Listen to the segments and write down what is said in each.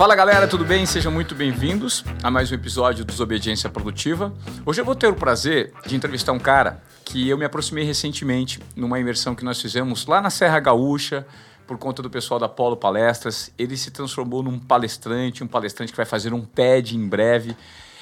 Fala galera, tudo bem? Sejam muito bem-vindos a mais um episódio do Desobediência Produtiva. Hoje eu vou ter o prazer de entrevistar um cara que eu me aproximei recentemente numa imersão que nós fizemos lá na Serra Gaúcha, por conta do pessoal da Polo Palestras. Ele se transformou num palestrante, um palestrante que vai fazer um TED em breve.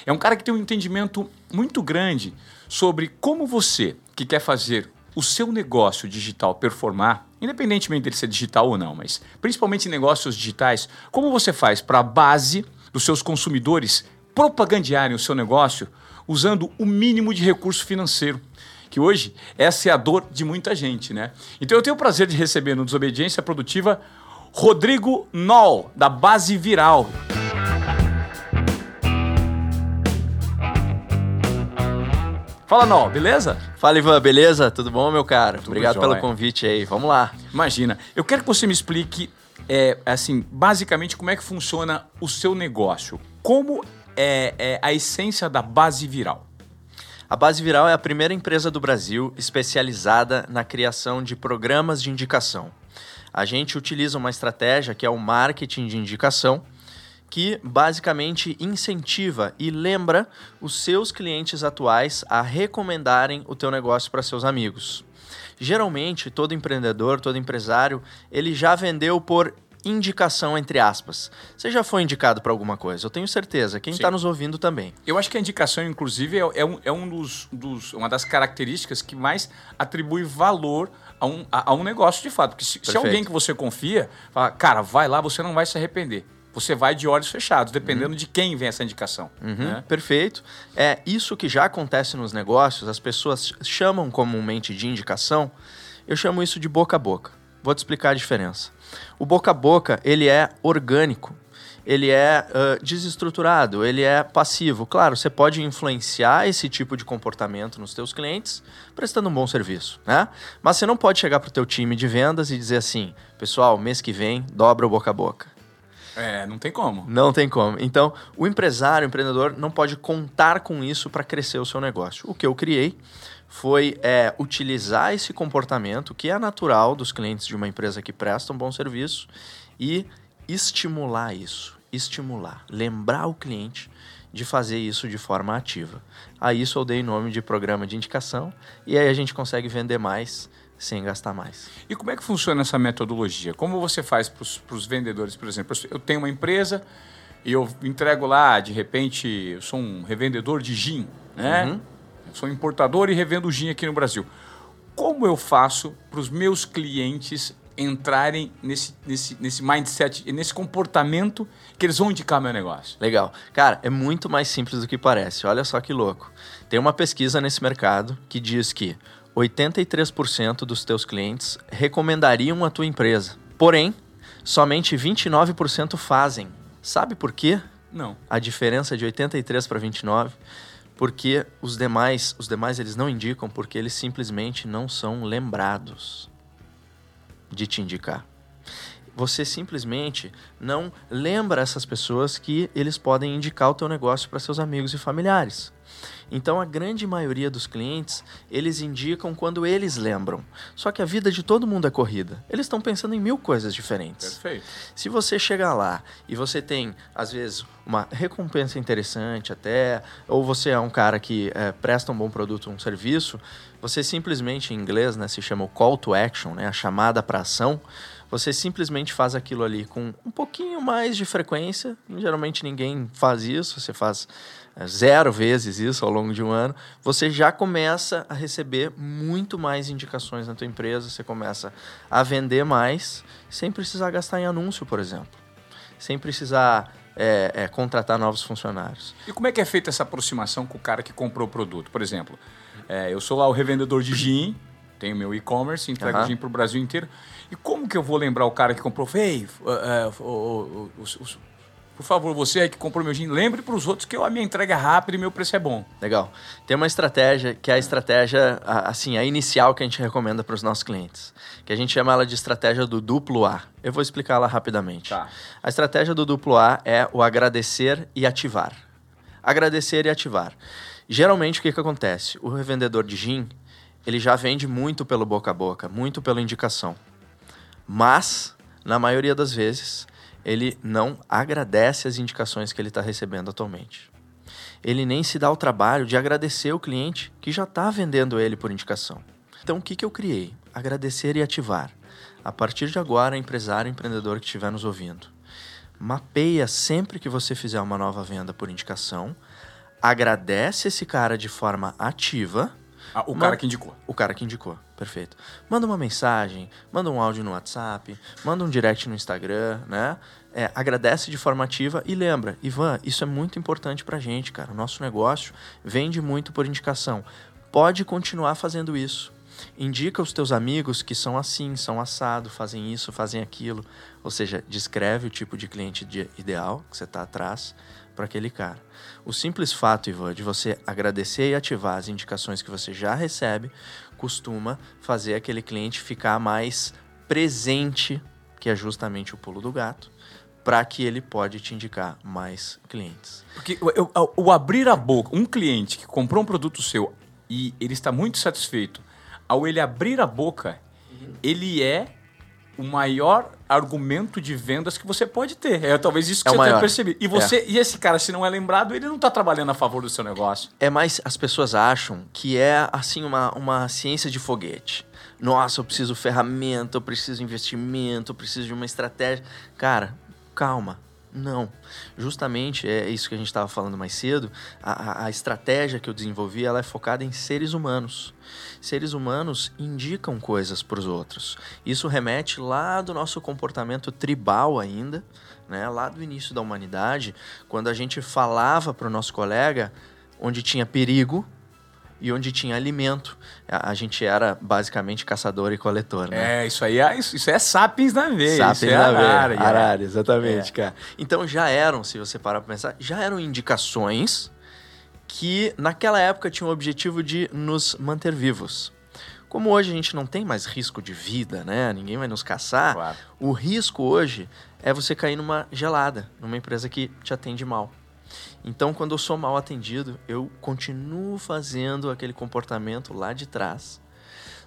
É um cara que tem um entendimento muito grande sobre como você, que quer fazer o seu negócio digital performar, independentemente dele ser digital ou não, mas principalmente em negócios digitais, como você faz para a base dos seus consumidores propagandearem o seu negócio usando o mínimo de recurso financeiro? Que hoje essa é a dor de muita gente, né? Então eu tenho o prazer de receber no Desobediência Produtiva Rodrigo Noll, da Base Viral. Fala, Noll, beleza? Fala, Ivan, beleza? Tudo bom, meu caro? Tudo Obrigado jóia. pelo convite aí. Vamos lá. Imagina, eu quero que você me explique, é, assim, basicamente como é que funciona o seu negócio. Como é, é a essência da base viral? A Base Viral é a primeira empresa do Brasil especializada na criação de programas de indicação. A gente utiliza uma estratégia que é o marketing de indicação, que basicamente incentiva e lembra os seus clientes atuais a recomendarem o teu negócio para seus amigos. Geralmente, todo empreendedor, todo empresário, ele já vendeu por indicação entre aspas. Você já foi indicado para alguma coisa? Eu tenho certeza. Quem está nos ouvindo também. Eu acho que a indicação, inclusive, é, é um, é um dos, dos- uma das características que mais atribui valor a um, a, a um negócio de fato. Porque se, se alguém que você confia, fala, cara, vai lá, você não vai se arrepender. Você vai de olhos fechados, dependendo de quem vem essa indicação. Uhum, né? Perfeito. É isso que já acontece nos negócios, as pessoas chamam comumente de indicação, eu chamo isso de boca a boca. Vou te explicar a diferença. O boca a boca, ele é orgânico, ele é ah, desestruturado, ele é passivo. Claro, você pode influenciar esse tipo de comportamento nos teus clientes prestando um bom serviço, né? Mas você não pode chegar para o teu time de vendas e dizer assim, pessoal, mês que vem dobra o boca a boca. É, não tem como. Não tem como. Então, o empresário, o empreendedor, não pode contar com isso para crescer o seu negócio. O que eu criei foi é, utilizar esse comportamento que é natural dos clientes de uma empresa que presta um bom serviço e estimular isso. Estimular. Lembrar o cliente de fazer isso de forma ativa. A isso eu dei nome de programa de indicação e aí a gente consegue vender mais sem gastar mais. E como é que funciona essa metodologia? Como você faz para os vendedores, por exemplo? Eu tenho uma empresa e eu entrego lá, de repente, eu sou um revendedor de gin, né? Uhum. Eu sou importador e revendo gin aqui no Brasil. Como eu faço para os meus clientes entrarem nesse, nesse, nesse mindset, nesse comportamento que eles vão indicar meu negócio? Legal. Cara, é muito mais simples do que parece. Olha só que louco. Tem uma pesquisa nesse mercado que diz que 83% dos teus clientes recomendariam a tua empresa. Porém, somente 29% fazem. Sabe por quê? Não. A diferença de 83 para 29? Porque os demais, os demais eles não indicam porque eles simplesmente não são lembrados de te indicar. Você simplesmente não lembra essas pessoas que eles podem indicar o teu negócio para seus amigos e familiares. Então a grande maioria dos clientes, eles indicam quando eles lembram. Só que a vida de todo mundo é corrida. Eles estão pensando em mil coisas diferentes. Perfeito. Se você chegar lá e você tem, às vezes, uma recompensa interessante até, ou você é um cara que é, presta um bom produto, um serviço, você simplesmente, em inglês, né, se chama o call to action, né, a chamada para ação, você simplesmente faz aquilo ali com um pouquinho mais de frequência. Geralmente ninguém faz isso, você faz zero vezes isso ao longo de um ano. Você já começa a receber muito mais indicações na tua empresa, você começa a vender mais, sem precisar gastar em anúncio, por exemplo. Sem precisar é, é, contratar novos funcionários. E como é que é feita essa aproximação com o cara que comprou o produto? Por exemplo, é, eu sou lá o revendedor de gin, tenho meu e-commerce, entrego Aham. gin para o Brasil inteiro. E como que eu vou lembrar o cara que comprou? Ei, é, o- o- o- por favor, você aí que comprou meu gin, lembre para os outros que a minha entrega é rápida e meu preço é bom. Legal. Tem uma estratégia que é a estratégia, assim, a inicial que a gente recomenda para os nossos clientes, que a gente chama ela de estratégia do duplo A. Eu vou explicar ela rapidamente. Tá. A estratégia do duplo A é o agradecer e ativar. Agradecer e ativar. Geralmente o que, que acontece? O revendedor de gin, ele já vende muito pelo boca a boca, muito pela indicação. Mas, na maioria das vezes, ele não agradece as indicações que ele está recebendo atualmente. Ele nem se dá o trabalho de agradecer o cliente que já está vendendo ele por indicação. Então, o que, que eu criei? Agradecer e ativar. A partir de agora, empresário, empreendedor que estiver nos ouvindo, mapeia sempre que você fizer uma nova venda por indicação, agradece esse cara de forma ativa. Ah, o cara que indicou. O cara que indicou, perfeito. Manda uma mensagem, manda um áudio no WhatsApp, manda um direct no Instagram, né? É, agradece de forma ativa e lembra, Ivan, isso é muito importante pra gente, cara. O nosso negócio vende muito por indicação. Pode continuar fazendo isso. Indica os teus amigos que são assim, são assado, fazem isso, fazem aquilo. Ou seja, descreve o tipo de cliente ideal que você está atrás para aquele cara. O simples fato, Ivan, de você agradecer e ativar as indicações que você já recebe, costuma fazer aquele cliente ficar mais presente, que é justamente o pulo do gato, para que ele pode te indicar mais clientes. Porque o, o, o abrir a boca, um cliente que comprou um produto seu e ele está muito satisfeito ao ele abrir a boca, uhum. ele é o maior argumento de vendas que você pode ter. É talvez isso que é você tenha percebido. E você é. e esse cara, se não é lembrado, ele não está trabalhando a favor do seu negócio. É mais as pessoas acham que é assim uma, uma ciência de foguete. Nossa, eu preciso ferramenta, eu preciso investimento, eu preciso de uma estratégia. Cara, calma. Não. Justamente é isso que a gente estava falando mais cedo. A, a, estratégia que eu desenvolvi ela é focada em seres humanos. Seres humanos indicam coisas para os outros. Isso remete lá do nosso comportamento tribal ainda, né? lá do início da humanidade, quando a gente falava para o nosso colega onde tinha perigo, e onde tinha alimento. A, a, gente era basicamente caçador e coletor, né? É, isso aí é, isso, isso é sapiens na veia. Sapiens é na veia. Arara, exatamente, é. cara. Então já eram, se você parar para pensar, já eram indicações que naquela época tinham o objetivo de nos manter vivos. Como hoje a gente não tem mais risco de vida, né? Ninguém vai nos caçar. Claro. O risco hoje é você cair numa gelada, numa empresa que te atende mal. Então, quando eu sou mal atendido, eu continuo fazendo aquele comportamento lá de trás.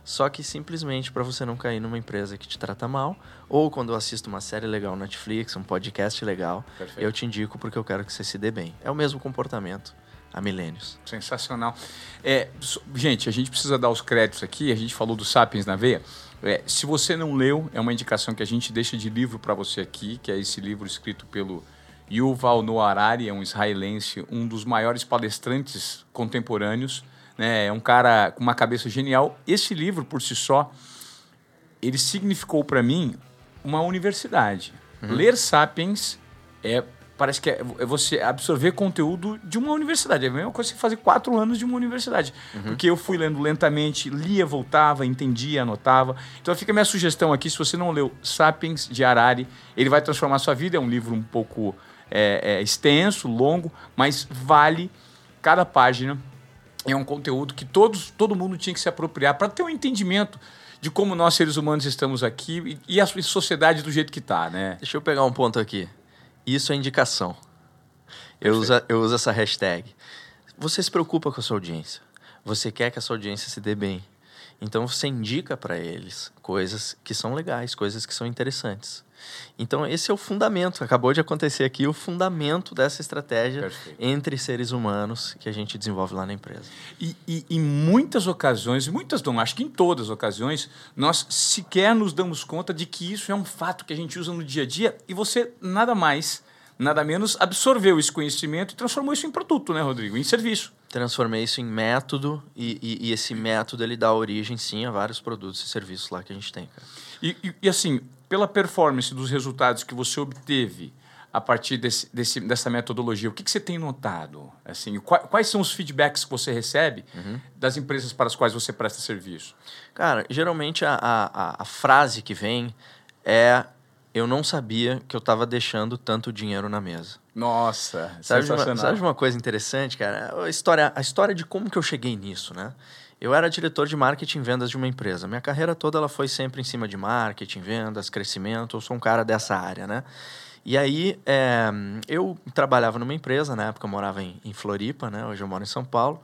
Só que simplesmente para você não cair numa empresa que te trata mal, ou quando eu assisto uma série legal na Netflix, um podcast legal, Perfeito. eu te indico porque eu quero que você se dê bem. É o mesmo comportamento há milênios. Sensacional. É, gente, a gente precisa dar os créditos aqui. A gente falou do Sapiens na veia. É, se você não leu, é uma indicação que a gente deixa de livro para você aqui, que é esse livro escrito pelo Yuval Noah Harari é um israelense, um dos maiores palestrantes contemporâneos, né? É um cara com uma cabeça genial. Esse livro, por si só, ele significou para mim uma universidade. Uhum. Ler Sapiens é parece que é, é você absorver conteúdo de uma universidade. É a mesma coisa que fazer quatro anos de uma universidade. Uhum. Porque eu fui lendo lentamente, lia, voltava, entendia, anotava. Então fica a minha sugestão aqui, se você não leu Sapiens de Harari, ele vai transformar a sua vida. É um livro um pouco é, é extenso, longo, mas vale cada página. É um conteúdo que todos, todo mundo tinha que se apropriar para ter um entendimento de como nós seres humanos estamos aqui e, e a sociedade do jeito que está, né? Deixa eu pegar um ponto aqui. Isso é indicação. Eu uso, eu uso essa hashtag. Você se preocupa com a sua audiência. Você quer que a sua audiência se dê bem. Então você indica para eles coisas que são legais, coisas que são interessantes. Então, esse é o fundamento. Acabou de acontecer aqui o fundamento dessa estratégia Perfeito. entre seres humanos que a gente desenvolve lá na empresa. E, e em muitas ocasiões, muitas não, acho que em todas as ocasiões, nós sequer nos damos conta de que isso é um fato que a gente usa no dia a dia e você nada mais, nada menos absorveu esse conhecimento e transformou isso em produto, né, Rodrigo? Em serviço transformei isso em método e, e, e, esse método ele dá origem sim a vários produtos e serviços lá que a gente tem. Cara. E, e, assim, pela performance dos resultados que você obteve a partir desse, desse, dessa metodologia, o que, que você tem notado? Assim, quais, quais são os feedbacks que você recebe uhum. das empresas para as quais você presta serviço? Cara, geralmente a, a, a frase que vem é eu não sabia que eu estava deixando tanto dinheiro na mesa. Nossa, sabe uma, sabe uma coisa interessante, cara? A história, a história de como que eu cheguei nisso, né? Eu era diretor de marketing e vendas de uma empresa. Minha carreira toda ela foi sempre em cima de marketing, vendas, crescimento. Eu sou um cara dessa área, né? E aí, é, eu trabalhava numa empresa, na época eu morava em, em Floripa, né? Hoje eu moro em São Paulo.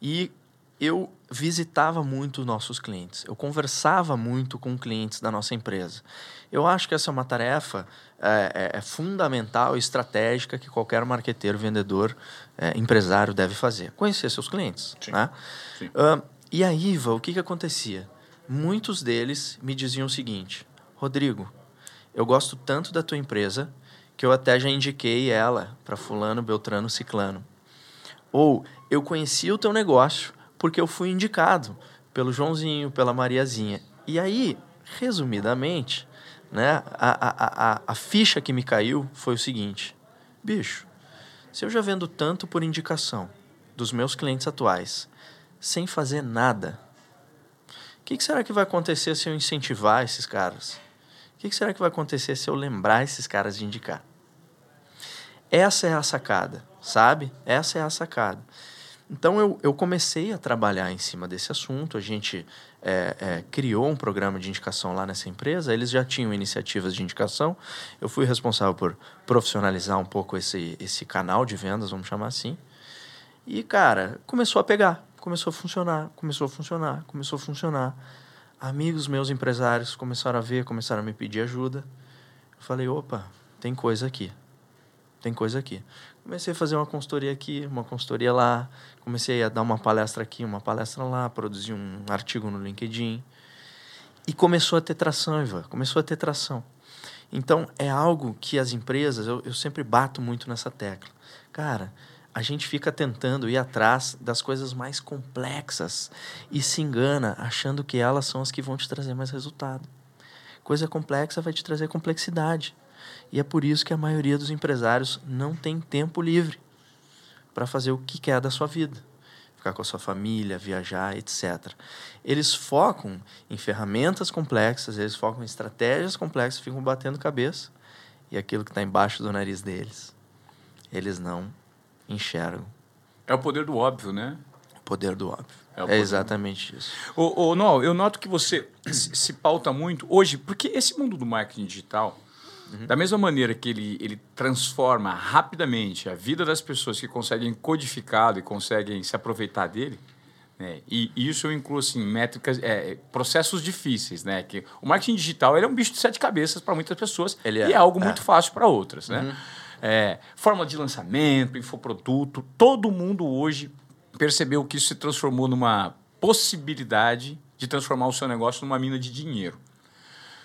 E eu visitava muito nossos clientes, eu conversava muito com clientes da nossa empresa. Eu acho que essa é uma tarefa é, é, fundamental estratégica que qualquer marqueteiro, vendedor, é, empresário deve fazer. Conhecer seus clientes. Sim. Né? Sim. Uh, e a IVA, o que, que acontecia? Muitos deles me diziam o seguinte: Rodrigo, eu gosto tanto da tua empresa que eu até já indiquei ela para Fulano, Beltrano, Ciclano. Ou eu conheci o teu negócio porque eu fui indicado pelo Joãozinho, pela Mariazinha. E aí, resumidamente, né, a, a, a, a ficha que me caiu foi o seguinte: bicho, se eu já vendo tanto por indicação dos meus clientes atuais, sem fazer nada, o que, que, será que vai acontecer se eu incentivar esses caras? O que, que será que vai acontecer se eu lembrar esses caras de indicar? Essa é a sacada, sabe? Essa é a sacada. Então eu, eu comecei a trabalhar em cima desse assunto. A gente é, é, criou um programa de indicação lá nessa empresa. Eles já tinham iniciativas de indicação. Eu fui responsável por profissionalizar um pouco esse, esse canal de vendas, vamos chamar assim. E, cara, começou a pegar, começou a funcionar, começou a funcionar, começou a funcionar. Amigos meus empresários começaram a ver, começaram a me pedir ajuda. Eu falei: opa, tem coisa aqui. Tem coisa aqui. Comecei a fazer uma consultoria aqui, uma consultoria lá. Comecei a dar uma palestra aqui, uma palestra lá, produzir um artigo no LinkedIn. E começou a ter tração, Ivan. Começou a ter tração. Então, é algo que as empresas, eu, eu sempre bato muito nessa tecla. Cara, a gente fica tentando ir atrás das coisas mais complexas e se engana achando que elas são as que vão te trazer mais resultado. Coisa complexa vai te trazer complexidade. E é por isso que a maioria dos empresários não tem tempo livre para fazer o que quer da sua vida. Ficar com a sua família, viajar, etc. Eles focam em ferramentas complexas, eles focam em estratégias complexas, ficam batendo cabeça. E aquilo que está embaixo do nariz deles, eles não enxergam. É o poder do óbvio, né? O poder do óbvio. É, é exatamente isso. Ô, ô, Noel, eu noto que você se pauta muito hoje, porque esse mundo do marketing digital Uhum. Da mesma maneira que ele, ele transforma rapidamente a vida das pessoas que conseguem codificado e conseguem se aproveitar dele, né? e isso eu incluo assim, métricas, é, processos difíceis. Né? Que o marketing digital ele é um bicho de sete cabeças para muitas pessoas ele é, e é algo é. muito fácil para outras. Né? Uhum. É, forma de lançamento, infoproduto, todo mundo hoje percebeu que isso se transformou numa possibilidade de transformar o seu negócio numa mina de dinheiro.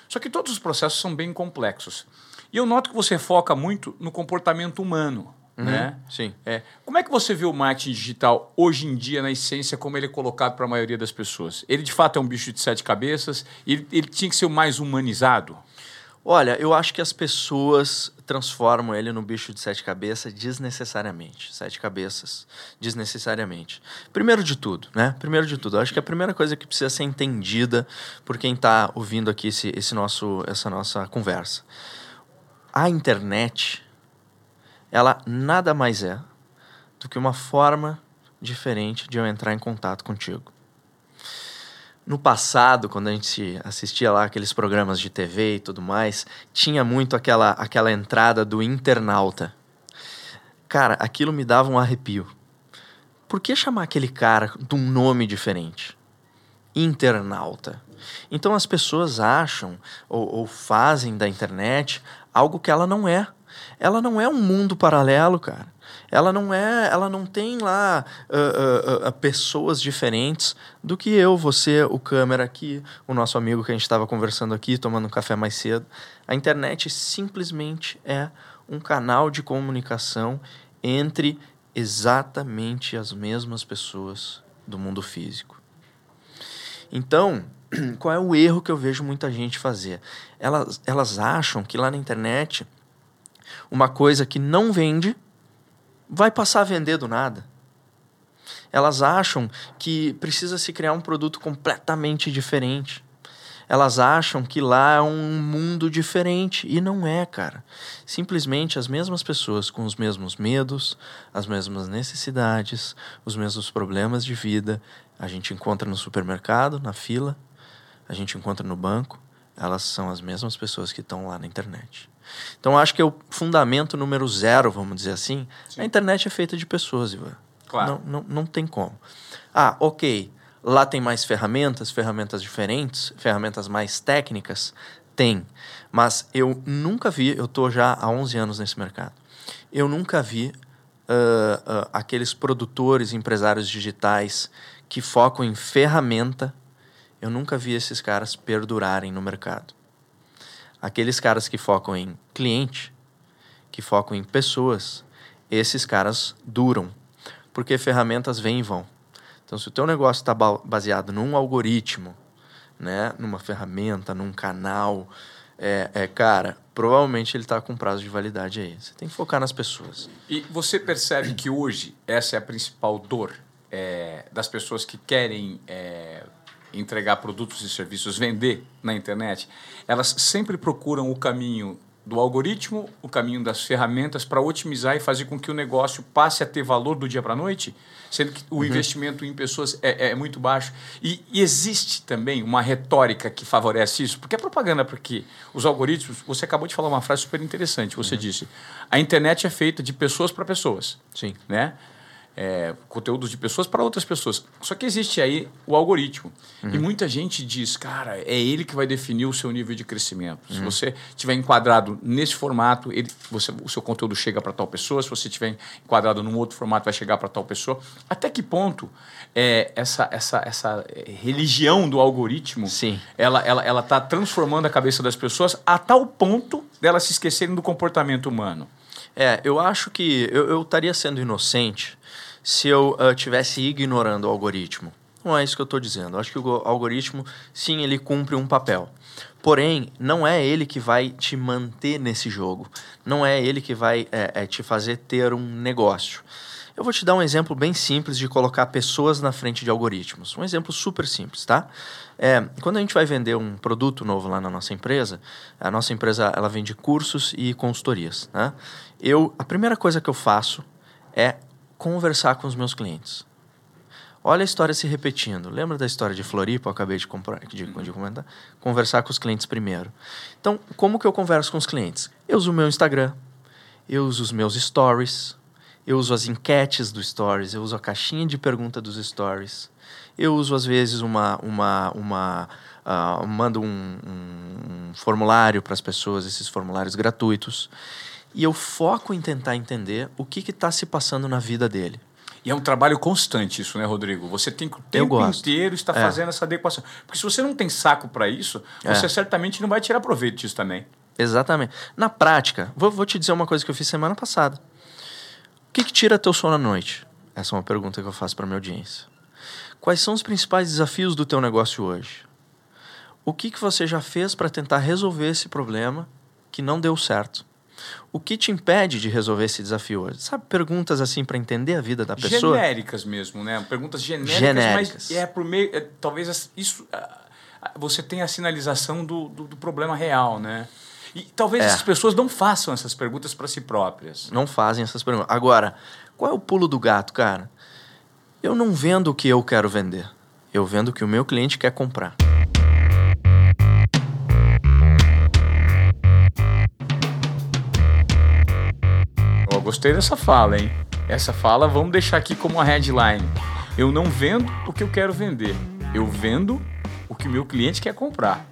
Só que todos os processos são bem complexos. E eu noto que você foca muito no comportamento humano. Uhum, né? Sim. É. Como é que você vê o marketing digital hoje em dia, na essência, como ele é colocado para a maioria das pessoas? Ele de fato é um bicho de sete cabeças? Ele, ele tinha que ser o mais humanizado? Olha, eu acho que as pessoas transformam ele no bicho de sete cabeças desnecessariamente. Sete cabeças, desnecessariamente. Primeiro de tudo, né? Primeiro de tudo, acho que a primeira coisa que precisa ser entendida por quem está ouvindo aqui esse, esse nosso, essa nossa conversa. A internet, ela nada mais é do que uma forma diferente de eu entrar em contato contigo. No passado, quando a gente assistia lá aqueles programas de TV e tudo mais, tinha muito aquela, aquela entrada do internauta. Cara, aquilo me dava um arrepio. Por que chamar aquele cara de um nome diferente? Internauta. Então as pessoas acham ou, ou fazem da internet algo que ela não é. Ela não é um mundo paralelo, cara. Ela não é, ela não tem lá uh, uh, uh, pessoas diferentes do que eu, você, o câmera aqui, o nosso amigo que a gente estava conversando aqui, tomando um café mais cedo. A internet simplesmente é um canal de comunicação entre exatamente as mesmas pessoas do mundo físico. Então, qual é o erro que eu vejo muita gente fazer? Elas, elas acham que lá na internet uma coisa que não vende vai passar a vender do nada. Elas acham que precisa se criar um produto completamente diferente. Elas acham que lá é um mundo diferente e não é, cara. Simplesmente as mesmas pessoas com os mesmos medos, as mesmas necessidades, os mesmos problemas de vida, a gente encontra no supermercado, na fila, a gente encontra no banco, elas são as mesmas pessoas que estão lá na internet. Então acho que é o fundamento número zero, vamos dizer assim. Sim. A internet é feita de pessoas, Ivan. Claro. Não, não, não tem como. Ah, ok. Lá tem mais ferramentas, ferramentas diferentes, ferramentas mais técnicas? Tem. Mas eu nunca vi, eu estou já há 11 anos nesse mercado, eu nunca vi uh, uh, aqueles produtores, empresários digitais que focam em ferramenta, eu nunca vi esses caras perdurarem no mercado. Aqueles caras que focam em cliente, que focam em pessoas, esses caras duram, porque ferramentas vêm e vão. Então, se o teu negócio está baseado num algoritmo, né, numa ferramenta, num canal, é, é cara, provavelmente ele está com prazo de validade aí. Você tem que focar nas pessoas. E você percebe que hoje essa é a principal dor é, das pessoas que querem é, entregar produtos e serviços, vender na internet? Elas sempre procuram o caminho do algoritmo, o caminho das ferramentas para otimizar e fazer com que o negócio passe a ter valor do dia para a noite, sendo que o uhum. investimento em pessoas é, é muito baixo. E, e, existe também uma retórica que favorece isso, porque a propaganda, porque os algoritmos, você acabou de falar uma frase super interessante, você uhum. disse, a internet é feita de pessoas para pessoas. Sim. Né? É, conteúdos de pessoas para outras pessoas. Só que existe aí o algoritmo. Uhum. E muita gente diz, cara, é ele que vai definir o seu nível de crescimento. Uhum. Se você tiver enquadrado nesse formato, ele, você, o seu conteúdo chega para tal pessoa. Se você tiver enquadrado num outro formato, vai chegar para tal pessoa. Até que ponto é, essa, essa, essa religião do algoritmo, Sim. ela ela ela está transformando a cabeça das pessoas a tal ponto delas se esquecerem do comportamento humano. É, eu acho que eu estaria sendo inocente se eu uh, ignorando o algoritmo. Não é isso que eu estou dizendo. Eu acho que o algoritmo, sim, ele cumpre um papel. Porém, não é ele que vai te manter nesse jogo. Não é ele que vai é, é, te fazer ter um negócio. Eu vou te dar um exemplo bem simples de colocar pessoas na frente de algoritmos. Um exemplo super simples, tá? É, quando a gente vai vender um produto novo lá na nossa empresa, a nossa empresa ela vende cursos e consultorias. Né? Eu, a primeira coisa que eu faço é conversar com os meus clientes. Olha a história se repetindo. Lembra da história de Floripa? Eu acabei de, comprar, de, de comentar. Conversar com os clientes primeiro. Então, como que eu converso com os clientes? Eu uso o meu Instagram, eu uso os meus stories, eu uso as enquetes do stories, eu uso a caixinha de pergunta dos stories, eu uso às vezes uma, uma, uma uh, mando um, um, um formulário para as pessoas, esses formulários gratuitos. E eu foco em tentar entender o que está se passando na vida dele. E é um trabalho constante isso, né, Rodrigo? Você tem que o tempo inteiro estar é. fazendo essa adequação. Porque se você não tem saco para isso, é. você certamente não vai tirar proveito disso também. Exatamente. Na prática, vou, vou, te dizer uma coisa que eu fiz semana passada. O que, que tira teu sono à noite? Essa é uma pergunta que eu faço para minha audiência. Quais são os principais desafios do teu negócio hoje? O que, que você já fez para tentar resolver esse problema que não deu certo? O que te impede de resolver esse desafio hoje? Sabe, perguntas assim para entender a vida da pessoa? Genéricas mesmo, né? Perguntas genéricas, genéricas. mas é por meio. É, talvez isso. Você tenha a sinalização do, do, do problema real, né? E talvez é. essas pessoas não façam essas perguntas para si próprias. Não fazem essas perguntas. Agora, qual é o pulo do gato, cara? Eu não vendo o que eu quero vender. Eu vendo o que o meu cliente quer comprar. Gostei dessa fala, hein? Essa fala vamos deixar aqui como uma headline. Eu não vendo o que eu quero vender. Eu vendo o que o meu cliente quer comprar.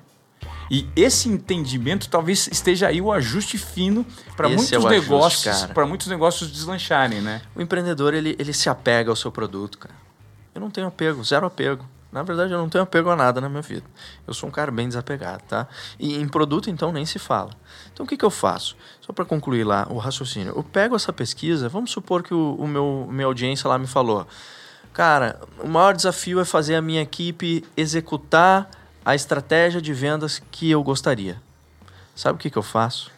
E esse entendimento talvez esteja aí o ajuste fino para muitos é negócios, para muitos negócios deslancharem, né? O empreendedor ele, ele se apega ao seu produto, cara. Eu não tenho apego, zero apego. Na verdade, eu não tenho apego a nada na minha vida. Eu sou um cara bem desapegado, tá? E em produto, então, nem se fala. Então, o que, que eu faço? Só para concluir lá o raciocínio. Eu pego essa pesquisa, vamos supor que o, o meu minha audiência lá me falou, cara, o maior desafio é fazer a minha equipe executar a estratégia de vendas que eu gostaria. Sabe o que, que eu faço?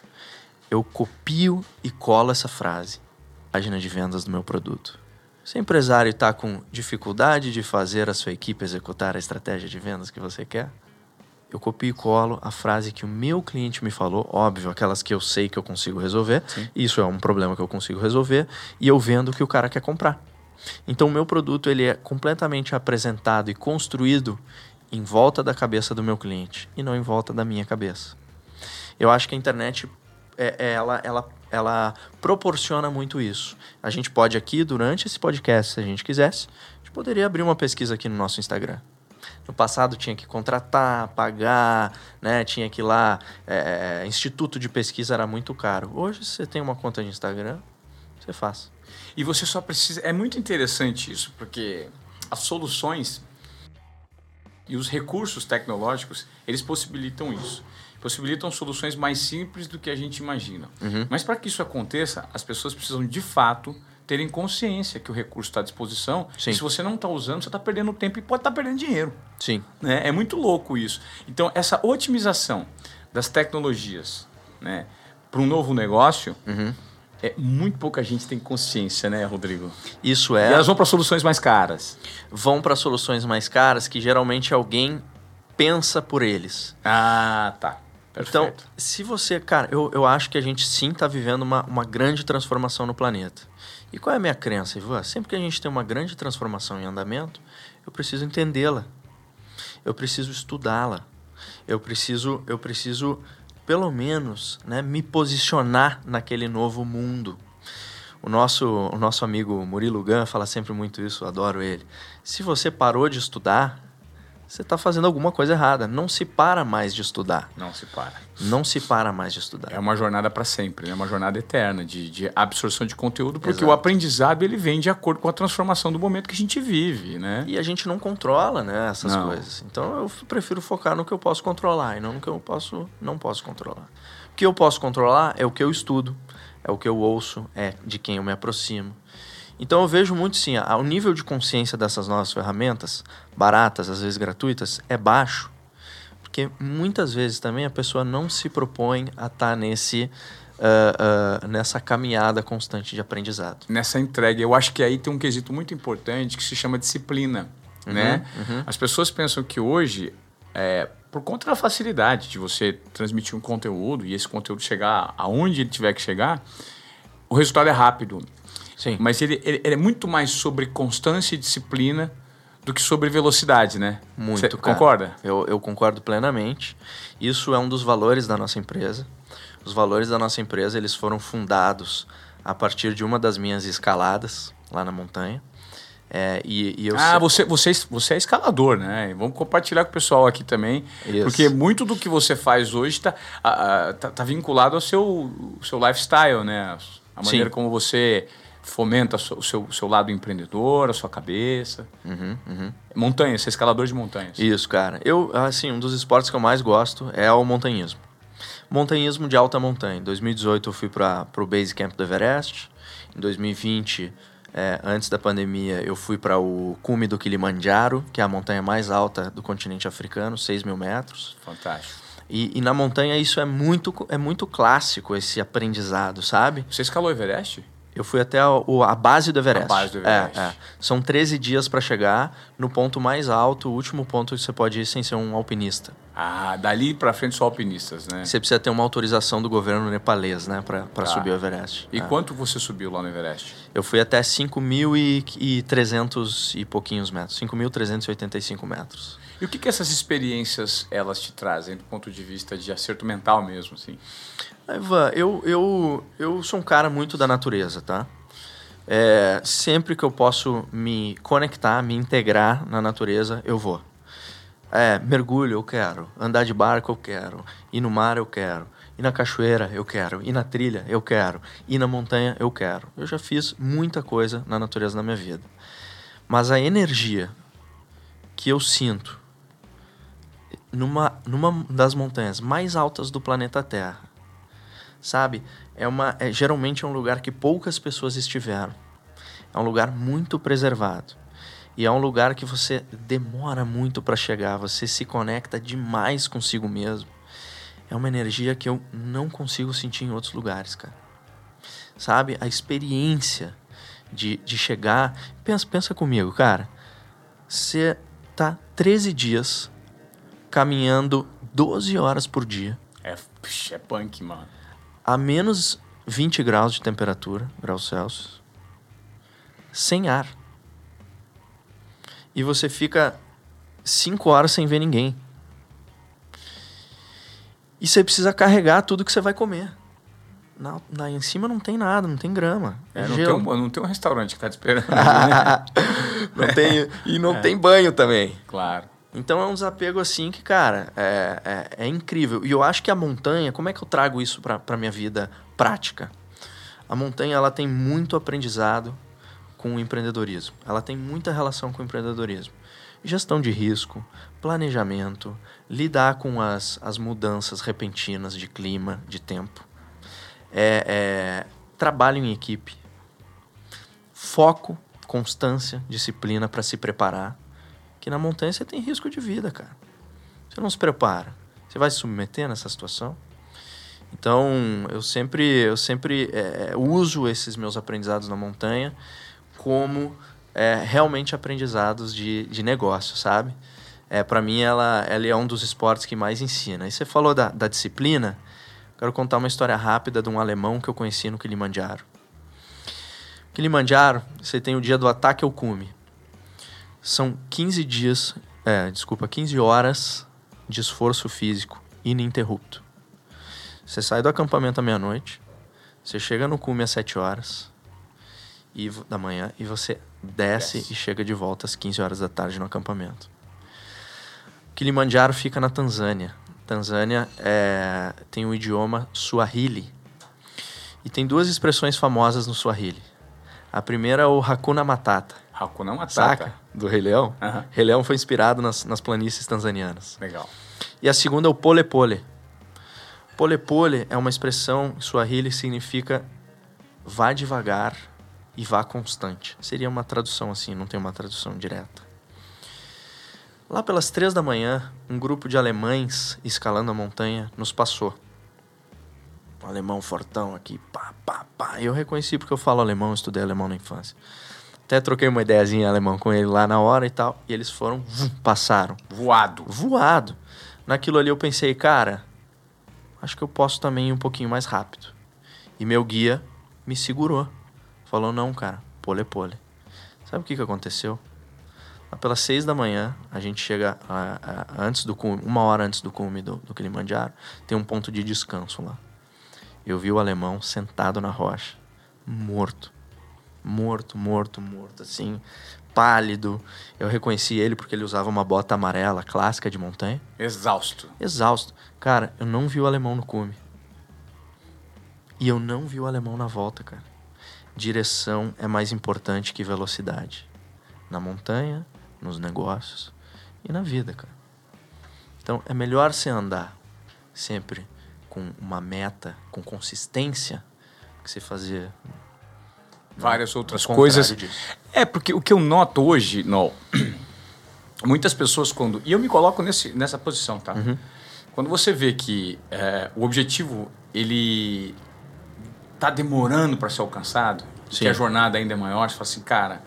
Eu copio e colo essa frase, página de vendas do meu produto. Se o empresário está com dificuldade de fazer a sua equipe executar a estratégia de vendas que você quer, eu copio e colo a frase que o meu cliente me falou, óbvio, aquelas que eu sei que eu consigo resolver, Sim. isso é um problema que eu consigo resolver, e eu vendo o que o cara quer comprar. Então, o meu produto ele é completamente apresentado e construído em volta da cabeça do meu cliente e não em volta da minha cabeça. Eu acho que a internet é, é ela, ela ela proporciona muito isso. A gente pode aqui, durante esse podcast, se a gente quisesse, a gente poderia abrir uma pesquisa aqui no nosso Instagram. No passado tinha que contratar, pagar, né? Tinha que ir lá. É, instituto de pesquisa era muito caro. Hoje você tem uma conta de Instagram, você faz. E você só precisa. É muito interessante isso, porque as soluções e os recursos tecnológicos eles possibilitam isso. Possibilitam soluções mais simples do que a gente imagina. Uhum. Mas para que isso aconteça, as pessoas precisam de fato terem consciência que o recurso está à disposição. Sim. E se você não está usando, você está perdendo tempo e pode estar perdendo dinheiro. Sim. Né? É muito louco isso. Então, essa otimização das tecnologias né, para um novo negócio, Uhum. é, muito pouca gente tem consciência, né, Rodrigo? Isso E é. elas vão para soluções mais caras. Vão para soluções mais caras que geralmente alguém pensa por eles. Ah, tá. Então, Perfeito. se você. Cara, eu, eu acho que a gente sim está vivendo uma, uma grande transformação no planeta. E qual é a minha crença, Ivan? Sempre que a gente tem uma grande transformação em andamento, eu preciso entendê-la. Eu preciso estudá-la. Eu preciso, eu preciso, pelo menos, né, me posicionar naquele novo mundo. O nosso, o nosso amigo Murilo Gun fala sempre muito isso, adoro ele. Se você parou de estudar, você está fazendo alguma coisa errada. Não se para mais de estudar. Não se para. Não se para mais de estudar. É uma jornada para sempre, né? uma jornada eterna de, de absorção de conteúdo, porque Exato. o aprendizado ele vem de acordo com a transformação do momento que a gente vive, né? E a gente não controla, né, essas Não. coisas. Então eu prefiro focar no que eu posso controlar e não no que eu posso não posso controlar. O que eu posso controlar é o que eu estudo, é o que eu ouço, é de quem eu me aproximo. Então eu vejo muito sim, o nível de consciência dessas novas ferramentas, baratas, às vezes gratuitas, é baixo. Porque muitas vezes também a pessoa não se propõe a estar nesse ah, ah, nessa caminhada constante de aprendizado. nessa entrega. Eu acho que aí tem um quesito muito importante que se chama disciplina, né? uhum. As pessoas pensam que hoje, é, por conta da facilidade de você transmitir um conteúdo e esse conteúdo chegar aonde ele tiver que chegar, o resultado é rápido. Sim. Mas ele, ele- ele é muito mais sobre constância e disciplina do que sobre velocidade, né? Muito, Você cara. concorda? Eu, eu concordo plenamente. Isso é um dos valores da nossa empresa. Os valores da nossa empresa eles foram fundados a partir de uma das minhas escaladas lá na montanha. É, e, e eu Ah, sei- você, você, você é escalador, né? Vamos compartilhar com o pessoal aqui também. Isso. Porque muito do que você faz hoje está tá, tá vinculado ao seu, seu lifestyle, né? A maneira Sim. como você fomenta o seu, o seu, lado empreendedor, a sua cabeça. Uhum, uhum. Montanha, você é escalador de montanhas. Isso, cara. Eu, assim, um dos esportes que eu mais gosto é o montanhismo. Montanhismo de alta montanha. Em 2018 eu fui para o Base Camp do Everest. Em 2020, é, antes da pandemia, eu fui para o cume do Kilimanjaro, que é a montanha mais alta do continente africano, 6 mil metros. Fantástico. E, e na montanha isso é muito, é muito clássico, esse aprendizado, sabe? Você escalou o Everest? Eu fui até a, o- a base do Everest. A base do Everest. É, é. São 13 dias para chegar no ponto mais alto, o último ponto que você pode ir sem ser um alpinista. Ah, dali pra frente só alpinistas, né? Você precisa ter uma autorização do governo nepalês, né, para Tá. subir o Everest. E É. quanto você subiu lá no Everest? Eu fui até 5.300 e pouquinhos metros, 5.385 metros. E o que, que essas experiências elas te trazem do ponto de vista de acerto mental mesmo, assim? Ivan, eu, eu, eu sou um cara muito da natureza, tá? É, sempre que eu posso me conectar, me integrar na natureza, eu vou. É, mergulho eu quero, andar de barco eu quero, ir no mar eu quero, ir na cachoeira eu quero, ir na trilha eu quero, ir na montanha eu quero. Eu já fiz muita coisa na natureza na minha vida. Mas a energia que eu sinto numa, numa das montanhas mais altas do planeta Terra, sabe? É uma, é, geralmente é um lugar que poucas pessoas estiveram. É um lugar muito preservado. E é um lugar que você demora muito para chegar, você se conecta demais consigo mesmo. É uma energia que eu não consigo sentir em outros lugares, cara. Sabe? A experiência de, de chegar. Pensa, pensa comigo, cara. Você tá 13 dias caminhando 12 horas por dia É, é punk, mano. A menos 20 graus de temperatura, graus Celsius, sem ar. E você fica 5 horas sem ver ninguém. E você precisa carregar tudo que você vai comer. Na, na- em cima não tem nada, não tem grama. É, É, não, tem gelo. um, não tem um restaurante que tá te esperando. né? não tem, e não tem banho também. Claro. Então é um desapego assim que, cara, é, é, é incrível. E eu acho que a montanha, como é que eu trago isso para a minha vida prática? A montanha ela tem muito aprendizado com o empreendedorismo. Ela tem muita relação com o empreendedorismo. Gestão de risco, planejamento, lidar com as, as mudanças repentinas de clima, de tempo. É, é, trabalho em equipe. Foco, constância, disciplina para se preparar que na montanha você tem risco de vida, cara. Você não se prepara. Você vai se submeter nessa situação? Então, eu sempre, eu sempre é, uso esses meus aprendizados na montanha como é, realmente aprendizados de, de negócio, sabe? É, para mim, ela, ela é um dos esportes que mais ensina. E você falou da, da disciplina. Quero contar uma história rápida de um alemão que eu conheci no Kilimanjaro. Kilimanjaro, você tem o dia do ataque ao cume são 15 dias, é, desculpa, 15 horas de esforço físico ininterrupto. Você sai do acampamento à meia-noite, você chega no cume às 7 horas e, da manhã e você desce yes. e chega de volta às 15 horas da tarde no acampamento. Kilimanjaro fica na Tanzânia. Tanzânia é, tem o idioma Swahili. E tem duas expressões famosas no Swahili. A primeira é o Hakuna Matata, Hakuna Matata. Saca? Do Rei Leão. Uhum. Rei Leão foi inspirado nas, nas planícies tanzanianas. Legal. E a segunda é o pole pole. Pole pole é uma expressão em Swahili significa vá devagar e vá constante. Seria uma tradução assim, não tem uma tradução direta. Lá pelas três da manhã, um grupo de alemães escalando a montanha nos passou. Um alemão fortão aqui, pá, pá, pá. Eu reconheci porque eu falo alemão, estudei alemão na infância. Até troquei uma ideiazinha em alemão com ele lá na hora e tal. E eles foram, vum, passaram. Voado. Voado. Naquilo ali eu pensei, cara, acho que eu posso também ir um pouquinho mais rápido. E meu guia me segurou. Falou, não, cara, pole pole. Sabe o que, que aconteceu? Lá pelas seis da manhã, a gente chega a, a, antes do cume, uma hora antes do cume do, do Kilimanjaro, tem um ponto de descanso lá. Eu vi o alemão sentado na rocha, morto morto, morto, morto, assim, pálido. Eu reconheci ele porque ele usava uma bota amarela clássica de montanha. Exausto. Exausto. Cara, eu não vi o alemão no cume. E eu não vi o alemão na volta, cara. Direção é mais importante que velocidade. Na montanha, nos negócios e na vida, cara. Então é melhor você andar sempre com uma meta, com consistência, que você fazer várias outras coisas. Disso. É, porque o que eu noto hoje, não, muitas pessoas quando. E eu me coloco nesse, nessa posição, tá? Uhum. Quando você vê que é, o objetivo ele tá demorando para ser alcançado, Sim. que a jornada ainda é maior, você fala assim, cara,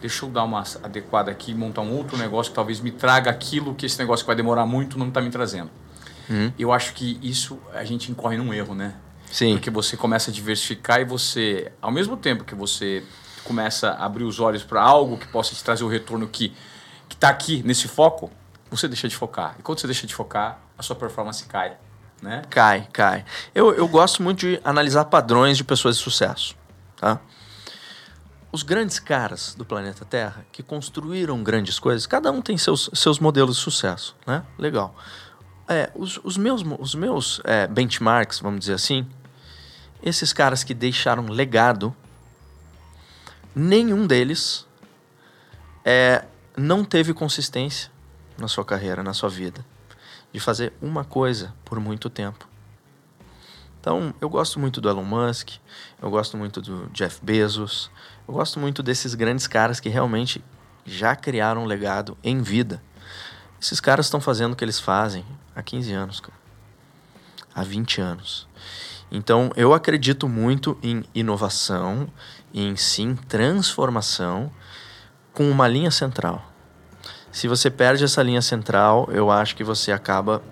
deixa eu dar uma adequada aqui, montar um outro negócio que talvez me traga aquilo que esse negócio que vai demorar muito não está me trazendo. Uhum. Eu acho que isso a gente incorre num erro, né? Sim. Porque você começa a diversificar e você, ao mesmo tempo que você começa a abrir os olhos para algo que possa te trazer o retorno que está aqui nesse foco, você deixa de focar. E quando você deixa de focar, a sua performance cai. Né? Cai, cai. Eu, eu gosto muito de analisar padrões de pessoas de sucesso. Tá? Os grandes caras do planeta Terra que construíram grandes coisas, cada um tem seus, seus modelos de sucesso. Né? Legal. É, os, os meus, os meus é, benchmarks, vamos dizer assim, esses caras que deixaram legado, nenhum deles é, não teve consistência na sua carreira, na sua vida, de fazer uma coisa por muito tempo. Então, eu gosto muito do Elon Musk, eu gosto muito do Jeff Bezos, eu gosto muito desses grandes caras que realmente já criaram um legado em vida. Esses caras estão fazendo o que eles fazem há 15 anos, cara. há 20 anos. Então, eu acredito muito em inovação, em sim transformação com uma linha central. Se você perde essa linha central, eu acho que você acaba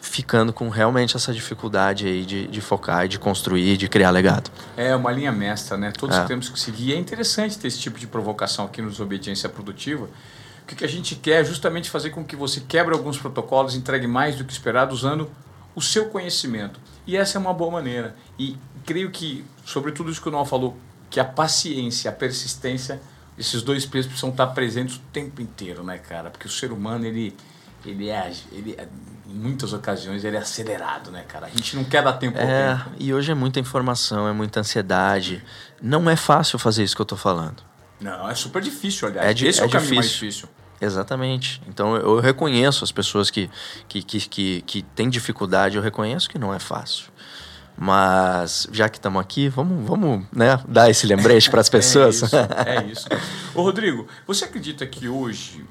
ficando com realmente essa dificuldade aí de, de focar e de construir, de criar legado. É uma linha mestra, né? Todos é. temos que seguir. É interessante ter esse tipo de provocação aqui no Desobediência Produtiva. O que a gente quer é justamente fazer com que você quebre alguns protocolos, entregue mais do que esperado usando o seu conhecimento. E essa é uma boa maneira. E creio que, sobre tudo isso que o Noel falou, que a paciência, a persistência esses dois pesos precisam estar presentes o tempo inteiro, né, cara? Porque o ser humano, ele, ele é, ele é, em muitas ocasiões, ele é acelerado, né, cara? A gente não quer dar tempo é, ao tempo. E hoje é muita informação, é muita ansiedade. Não é fácil fazer isso que eu tô falando. Não, é super difícil, aliás. É, Esse é, é o caminho mais difícil. Exatamente. Então eu eu reconheço as pessoas que, que, que, que, que têm dificuldade, eu reconheço que não é fácil. Mas já que estamos aqui, vamos, vamos né, dar esse lembrete para as pessoas. É isso, é isso. Ô, Rodrigo, você acredita que hoje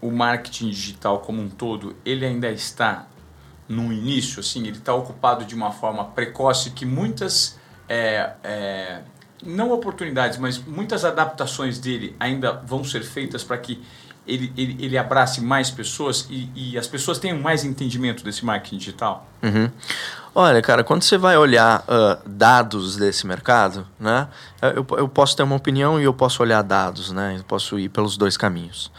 o marketing digital como um todo, ele ainda está no início, assim, ele está ocupado de uma forma precoce que muitas, é, é, não oportunidades, mas muitas adaptações dele ainda vão ser feitas para que ele, ele, ele abrace mais pessoas e, e as pessoas tenham mais entendimento desse marketing digital? Uhum. Olha, cara, quando você vai olhar ah, dados desse mercado, né? Eu, eu posso ter uma opinião e eu posso olhar dados, né? Eu posso ir pelos dois caminhos.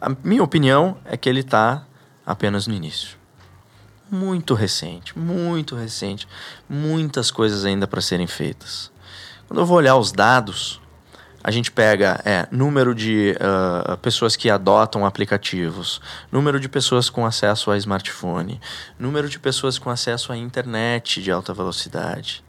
A minha opinião é que ele está apenas no início. Muito recente, muito recente. Muitas coisas ainda para serem feitas. Quando eu vou olhar os dados, a gente pega é, número de ah, pessoas que adotam aplicativos, número de pessoas com acesso a smartphone, número de pessoas com acesso à internet de alta velocidade.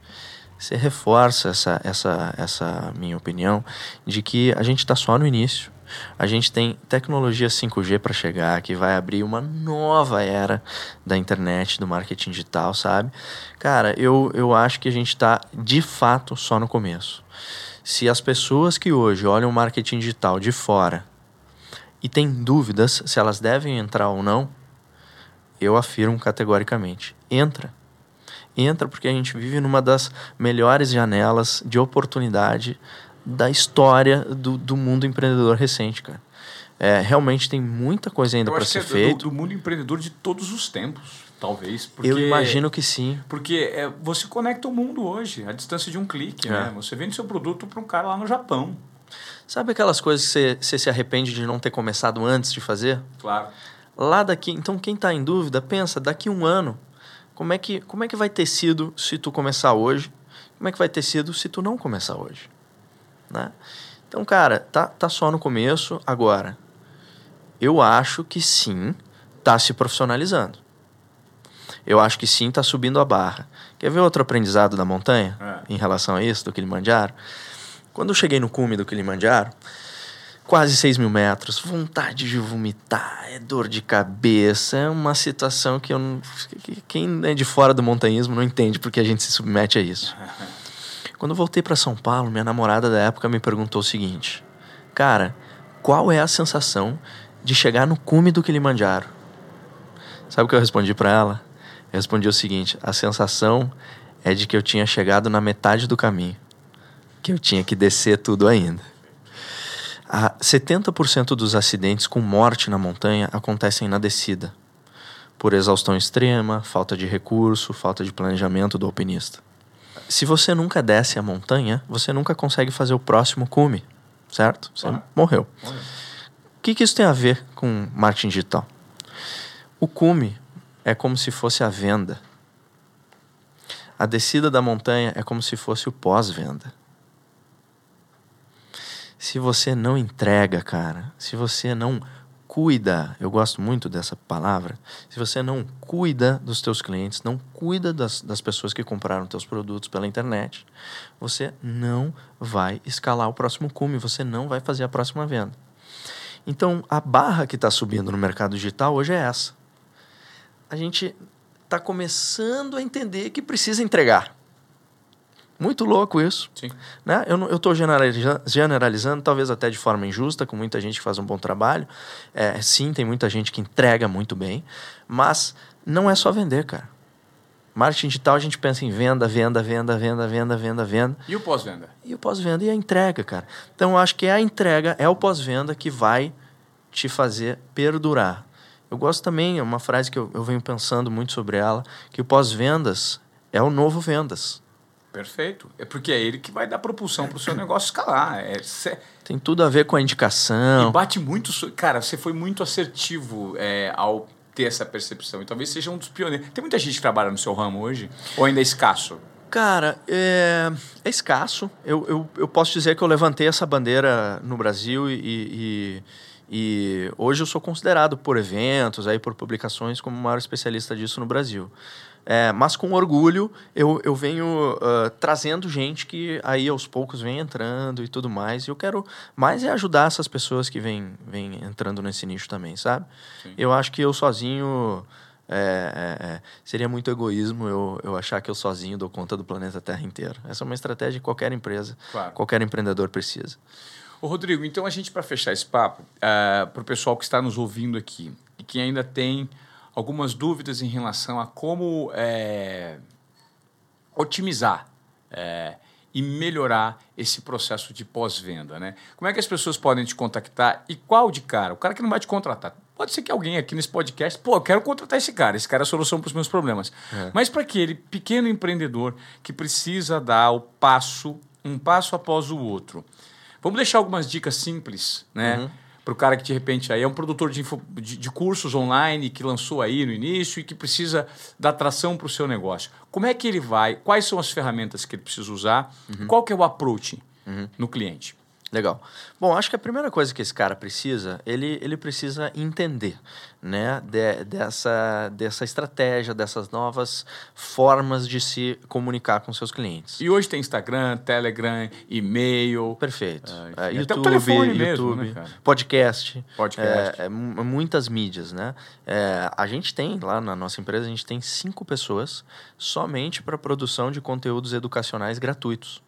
Você reforça essa, essa, essa minha opinião de que a gente está só no início. A gente tem tecnologia 5G para chegar, que vai abrir uma nova era da internet, do marketing digital, sabe? Cara, eu, eu acho que a gente está de fato só no começo. Se as pessoas que hoje olham o marketing digital de fora e têm dúvidas se elas devem entrar ou não, eu afirmo categoricamente: entra. Entra porque a gente vive numa das melhores janelas de oportunidade da história do, do mundo empreendedor recente, cara. É, realmente tem muita coisa ainda para ser é do, feito. do mundo empreendedor de todos os tempos, talvez. Porque... Eu imagino que sim. Porque é, você conecta o mundo hoje, à distância de um clique, É. né? Você vende seu produto para um cara lá no Japão, Sabe aquelas coisas que você, você se arrepende de não ter começado antes de fazer? claro. Lá daqui, então quem está em dúvida, pensa, daqui um ano, como é, que, como é que vai ter sido se tu começar hoje? Como é que vai ter sido se tu não começar hoje? Né? Então, cara, tá, tá só no começo. Agora, eu acho que sim, tá se profissionalizando. Eu acho que sim, tá subindo a barra. Quer ver outro aprendizado da montanha É. em relação a isso, do Kilimanjaro? Quando eu cheguei no cume do Kilimanjaro, quase 6 mil metros, vontade de vomitar, é dor de cabeça, é uma situação que eu não, que- quem é de fora do montanhismo não entende porque a gente se submete a isso. Quando eu voltei para São Paulo, minha namorada da época me perguntou o seguinte: Cara, qual é a sensação de chegar no cume do Kilimanjaro? Sabe o que eu respondi para ela? Eu respondi o seguinte: A sensação é de que eu tinha chegado na metade do caminho, que eu tinha que descer tudo ainda. A 70% dos acidentes com morte na montanha acontecem na descida, por exaustão extrema, falta de recurso, falta de planejamento do alpinista. Se você nunca desce a montanha, você nunca consegue fazer o próximo cume, certo? Você Claro. morreu. O que, que isso tem a ver com marketing digital? O cume é como se fosse a venda. A descida da montanha é como se fosse o pós-venda. Se você não entrega, cara, se você não cuida, eu gosto muito dessa palavra, se você não cuida dos teus clientes, não cuida das, das pessoas que compraram teus produtos pela internet, você não vai escalar o próximo cume, você não vai fazer a próxima venda. Então, a barra que está subindo no mercado digital hoje é essa. A gente está começando a entender que precisa entregar. Muito louco isso. Sim. Né? Eu estou generalizando, talvez até de forma injusta, com muita gente que faz um bom trabalho. É, sim, tem muita gente que entrega muito bem, mas não é só vender, cara. Marketing digital a gente pensa em venda, venda, venda, venda, venda, venda, venda. E o pós-venda? E o pós-venda e a entrega, cara. Então eu acho que é a entrega, é o pós-venda que vai te fazer perdurar. Eu gosto também, é uma frase que eu, eu venho pensando muito sobre ela, que o pós-vendas é o novo vendas. Perfeito. É porque é ele que vai dar propulsão para o seu negócio escalar. É, cê- Tem tudo a ver com a e indicação. bate muito. Cara, você foi muito assertivo é, ao ter essa percepção. E talvez seja um dos pioneiros. Tem muita gente que trabalha no seu ramo hoje? Ou ainda é escasso? Cara, é, é escasso. Eu, eu, eu, posso dizer que eu levantei essa bandeira no Brasil e, e, e, hoje eu sou considerado por eventos, aí por publicações, como o maior especialista disso no Brasil. É, mas com orgulho eu, eu venho uh, trazendo gente que aí aos poucos vem entrando e tudo mais. E eu quero mais é ajudar essas pessoas que vêm vem entrando nesse nicho também, sabe? Sim. Eu acho que eu sozinho é, é, é, seria muito egoísmo eu, eu achar que eu sozinho dou conta do planeta Terra inteiro. Essa é uma estratégia que qualquer empresa, claro. qualquer empreendedor precisa. Ô Rodrigo, então a gente, para fechar esse papo, uh, é, para o pessoal que está nos ouvindo aqui e que ainda tem algumas dúvidas em relação a como é, otimizar é, e melhorar esse processo de pós-venda, né? Como é que as pessoas podem te contactar e qual de cara? O cara que não vai te contratar Pode ser que alguém aqui nesse podcast, pô, eu quero contratar esse cara, esse cara é a solução para os meus problemas. É. Mas para aquele pequeno empreendedor que precisa dar o passo, um passo após o outro. Vamos deixar algumas dicas simples, né? Uhum. Para o cara que de repente aí é um produtor de, info, de, de, cursos online que lançou aí no início e que precisa dar atração para o seu negócio. Como é que ele vai? Quais são as ferramentas que ele precisa usar? Uhum. Qual que é o approach uhum. no cliente? Legal. Bom, acho que a primeira coisa que esse cara precisa, ele, ele precisa entender, né, de, dessa, dessa estratégia, dessas novas formas de se comunicar com seus clientes. E hoje tem Instagram, Telegram, e-mail. Perfeito. Uh, é, YouTube, YouTube, mesmo, né, podcast. Podcast. É, é, muitas mídias, né? É, a gente tem lá na nossa empresa, a gente tem cinco pessoas somente para produção de conteúdos educacionais gratuitos.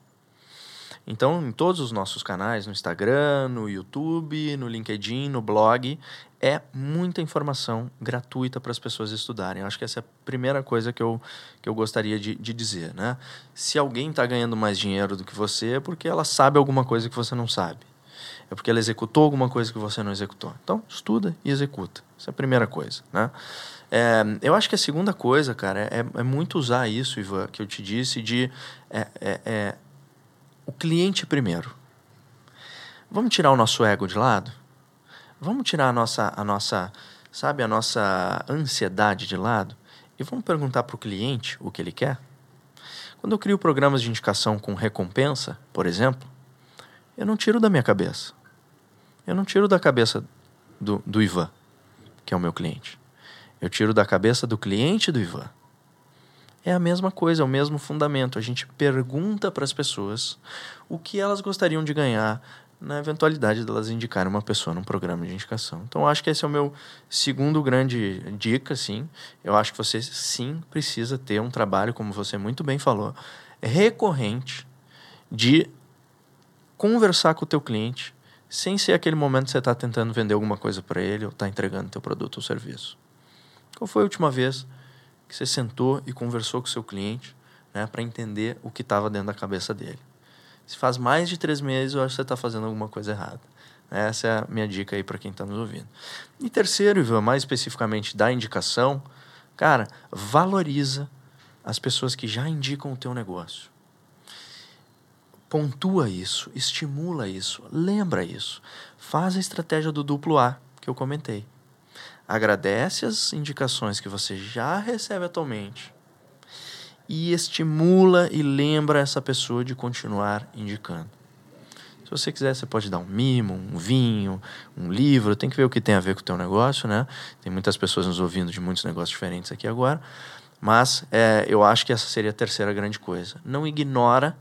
Então, em todos os nossos canais, no Instagram, no YouTube, no LinkedIn, no blog, é muita informação gratuita para as pessoas estudarem. Eu acho que essa é a primeira coisa que eu, que eu gostaria de, de dizer. Né? Se alguém está ganhando mais dinheiro do que você, é porque ela sabe alguma coisa que você não sabe. É porque ela executou alguma coisa que você não executou. Então, estuda e executa. Essa é a primeira coisa. Né? É, eu acho que a segunda coisa, cara, é, é muito usar isso, Ivan, que eu te disse, de é, é, é o cliente primeiro. Vamos tirar o nosso ego de lado? Vamos tirar a nossa, a nossa, sabe, a nossa ansiedade de lado e vamos perguntar para o cliente o que ele quer? Quando eu crio programas de indicação com recompensa, por exemplo, eu não tiro da minha cabeça. Eu não tiro da cabeça do, do Ivan, que é o meu cliente. Eu tiro da cabeça do cliente do Ivan. É a mesma coisa, é o mesmo fundamento. A gente pergunta para as pessoas o que elas gostariam de ganhar na eventualidade delas indicarem uma pessoa num programa de indicação. Então, acho que esse é o meu segundo grande dica, sim. Eu acho que você, sim, precisa ter um trabalho, como você muito bem falou, recorrente de conversar com o teu cliente sem ser aquele momento que você está tentando vender alguma coisa para ele ou está entregando teu produto ou serviço. Qual foi a última vez que você sentou e conversou com o seu cliente né, para entender o que estava dentro da cabeça dele. Se faz mais de três meses, eu acho que você está fazendo alguma coisa errada. Essa é a minha dica aí para quem está nos ouvindo. E terceiro, Ivan, mais especificamente da indicação, cara, valoriza as pessoas que já indicam o teu negócio. Pontua isso, estimula isso, lembra isso. Faz a estratégia do duplo A que eu comentei agradece as indicações que você já recebe atualmente e estimula e lembra essa pessoa de continuar indicando. Se você quiser, você pode dar um mimo, um vinho, um livro, tem que ver o que tem a ver com o teu negócio, né? Tem muitas pessoas nos ouvindo de muitos negócios diferentes aqui agora, mas é, eu acho que essa seria a terceira grande coisa. Não ignora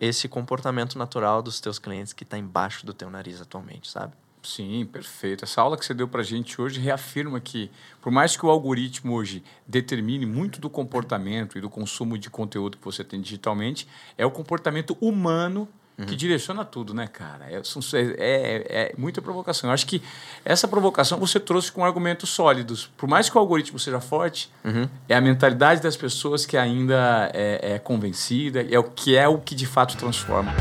esse comportamento natural dos teus clientes que está embaixo do teu nariz atualmente, sabe? Sim, perfeito. Essa aula que você deu para a gente hoje reafirma que, por mais que o algoritmo hoje determine muito do comportamento e do consumo de conteúdo que você tem digitalmente, é o comportamento humano uhum. que direciona tudo, né, cara? É, é, é, muita provocação. Eu acho que essa provocação você trouxe com argumentos sólidos. Por mais que o algoritmo seja forte, uhum. é a mentalidade das pessoas que ainda é, é convencida, é o que é o que de fato transforma.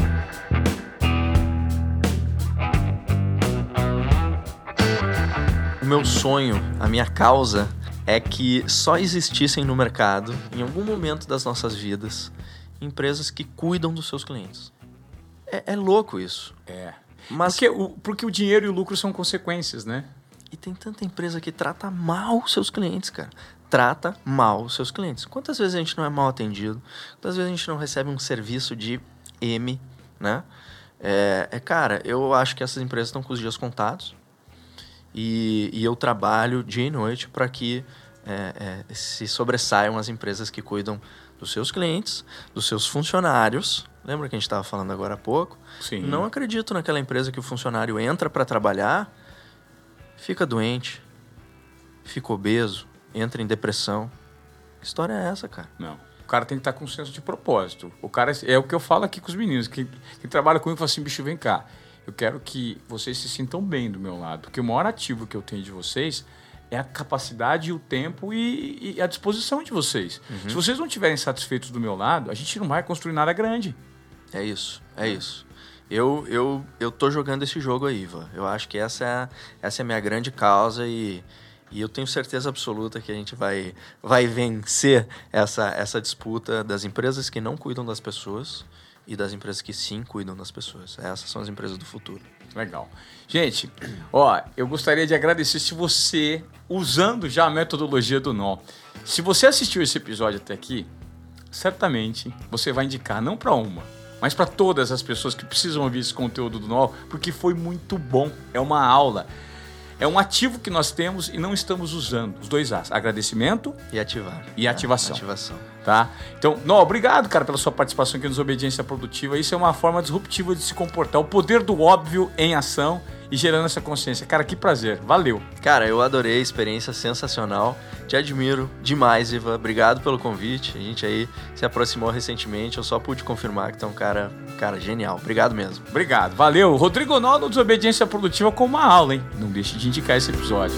Meu sonho, a minha causa é que só existissem no mercado, em algum momento das nossas vidas, empresas que cuidam dos seus clientes. É, é louco isso. É. Mas porque o, porque o dinheiro e o lucro são consequências, né? E tem tanta empresa que trata mal seus clientes, cara. trata mal os seus clientes. Quantas vezes a gente não é mal atendido? Quantas vezes a gente não recebe um serviço de M, né? É, é cara, eu acho que essas empresas estão com os dias contados e, e eu trabalho dia e noite para que é, é, se sobressaiam as empresas que cuidam dos seus clientes, dos seus funcionários. Lembra que a gente estava falando agora há pouco? Sim. Não acredito naquela empresa que o funcionário entra para trabalhar, fica doente, fica obeso, entra em depressão. Que história é essa, cara? Não. O cara tem que estar com um senso de propósito. O cara é o que eu falo aqui com os meninos, que, que trabalham comigo, fala assim, bicho, vem cá. Eu quero que vocês se sintam bem do meu lado, porque o maior ativo que eu tenho de vocês é a capacidade, o tempo e, e a disposição de vocês. Uhum. Se vocês não estiverem satisfeitos do meu lado, a gente não vai construir nada grande. É isso, é isso. Eu, eu, eu tô jogando esse jogo aí, Iva. Eu acho que essa é, essa é a minha grande causa e, e eu tenho certeza absoluta que a gente vai, vai vencer essa, essa disputa das empresas que não cuidam das pessoas e das empresas que sim cuidam das pessoas. Essas são as empresas do futuro. Legal. Gente, ó, eu gostaria de agradecer se você, usando já a metodologia do nó, se você assistiu esse episódio até aqui, certamente você vai indicar não para uma, mas para todas as pessoas que precisam ouvir esse conteúdo do nó, porque foi muito bom. É uma aula. É um ativo que nós temos e não estamos usando. Os dois As. Agradecimento. E ativar. E ativação. É, ativação. Tá? Então, não, obrigado, cara, pela sua participação aqui nos Obediência Produtiva. Isso é uma forma disruptiva de se comportar. O poder do óbvio em ação e gerando essa consciência. Cara, que prazer. Valeu. Cara, eu adorei a experiência sensacional. Te admiro demais, Iva. Obrigado pelo convite. A gente aí se aproximou recentemente. Eu só pude confirmar que um cara, cara genial. Obrigado mesmo. Obrigado. Valeu. Rodrigo Naldo, Desobediência Produtiva com uma aula, hein? Não deixe de indicar esse episódio.